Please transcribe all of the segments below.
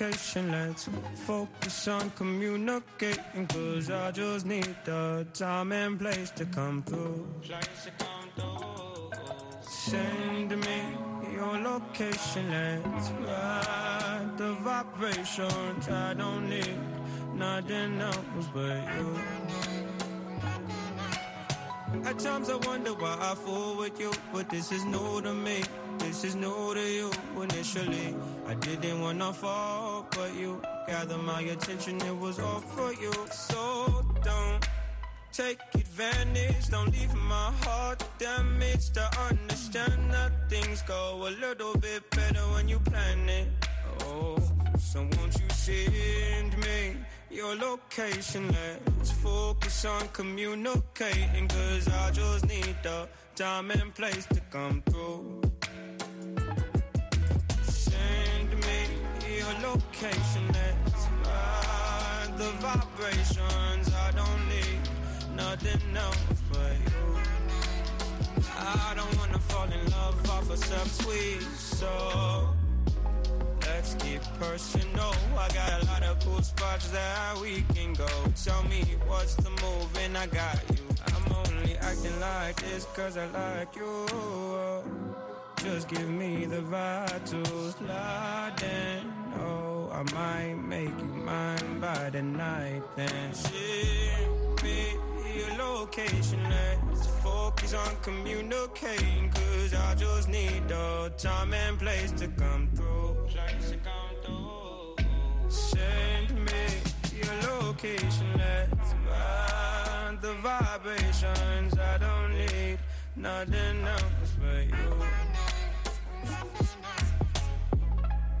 your location. Let's focus on communicating. Cause I just need the time and place to come through. Send me your location. Let's ride the vibrations. I don't need nothing else but you. At times I wonder why I fool with you, but this is new to me. This is new to you. Initially, I didn't wanna fall, but you gathered my attention. It was all for you. So don't take advantage. Don't leave my heart damaged. To understand that things go a little bit better when you plan it. Oh, so won't you send me your location? Let's focus on communicating. Cause I just need the time and place to come through. Your location. Let's ride the vibrations. I don't need nothing else but you. I don't wanna fall in love off of some tweet, so let's get personal. I got a lot of cool spots that we can go. Tell me what's the move, and I got you. I'm only acting like this cause I like you. Just give me the vibe to slide in. Oh, I might make you mine by the night then. Ship me your location, let's focus on communicating. Cause I just need the time and place to come through. Send me your location, let's find the vibrations. I don't need nothing else but you.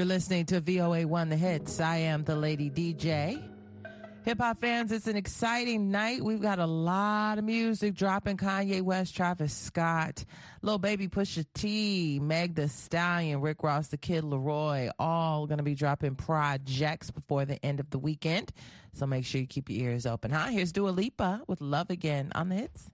You're listening to VOA One The Hits. I am the Lady DJ. Hip hop fans, it's an exciting night. We've got a lot of music dropping. Kanye West, Travis Scott, Lil Baby Pusha T, Meg The Stallion, Rick Ross, The Kid LAROI, all going to be dropping projects before the end of the weekend. So make sure you keep your ears open. Hi, here's Dua Lipa with Love Again on the hits.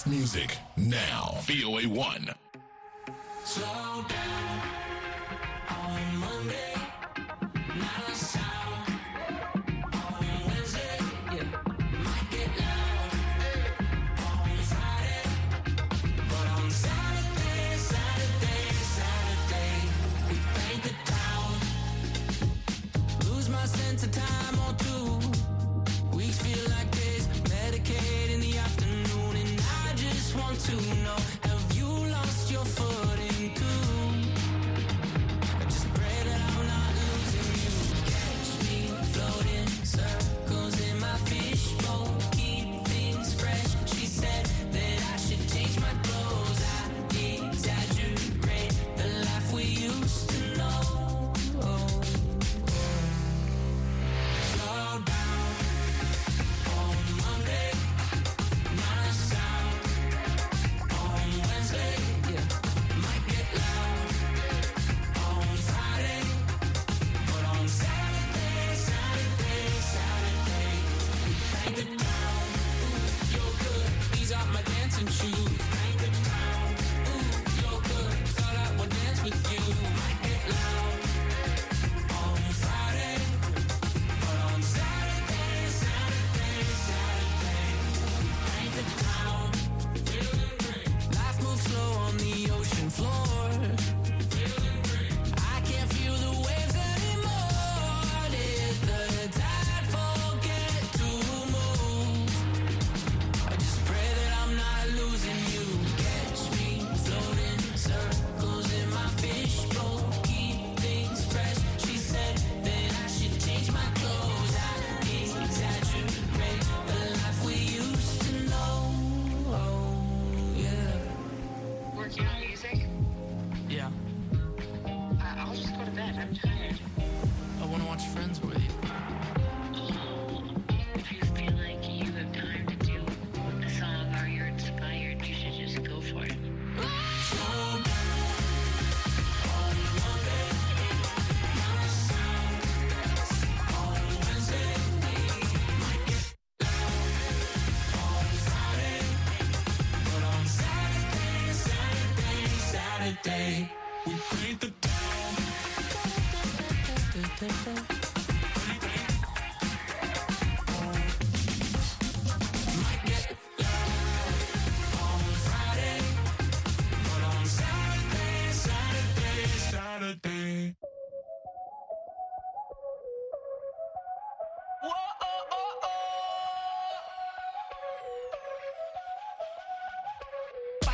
Best music now. VOA 1.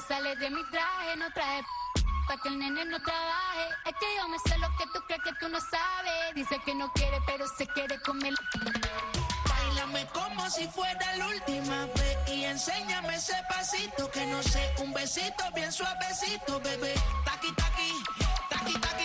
Sale de mi traje, no traje pa' que el nene no trabaje. Es que yo me sé lo que tú crees que tú no sabes. Dice que no quiere, pero se quiere comer. Bailame como si fuera la última vez y enséñame ese pasito que no sé, un besito bien suavecito, bebé. Taqui taqui, taqui taqui.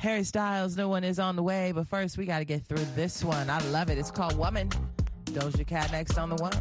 Harry Styles, new one is on the way, but first we got to get through this one. I love it. It's called Woman. Doja Cat next on the one.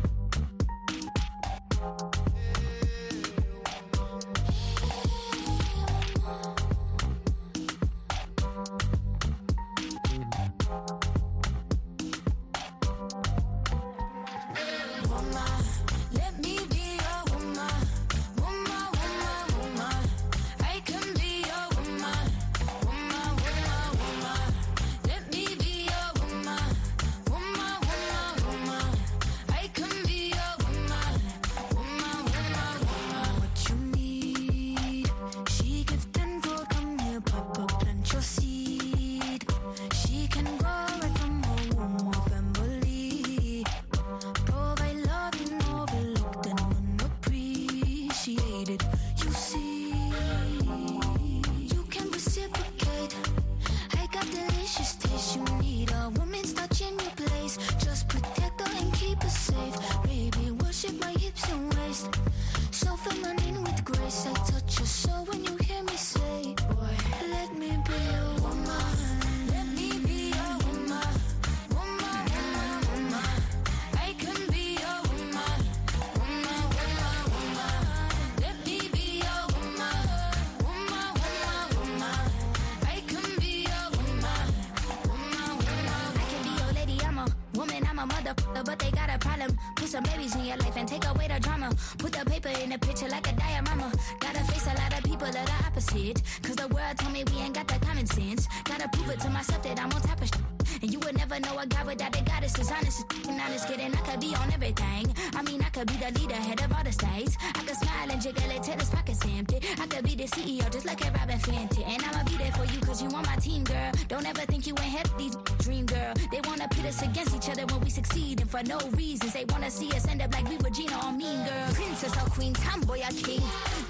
shit. Cause the world told me we ain't got that common sense. Gotta prove it to myself that I'm on top of shit. And you would never know a guy without a goddess is honest. And honest kidding, I could be on everything. I mean, I could be the leader, head of all the states. I could smile and jiggle it till his pockets empty. I could be the CEO, just like a Robyn Fenty. And I'ma be there for you, cause you on my team, girl. Don't ever think you ain't have these dream, girl. They wanna pit us against each other when we succeed. And for no reasons, they wanna see us end up like we were Gina or Mean Girl. Princess or Queen, Tomboy or King.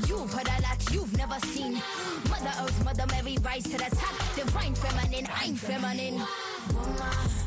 You've heard a lot, You rise to the top. Divine feminine, I'm feminine. Woman.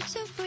Want you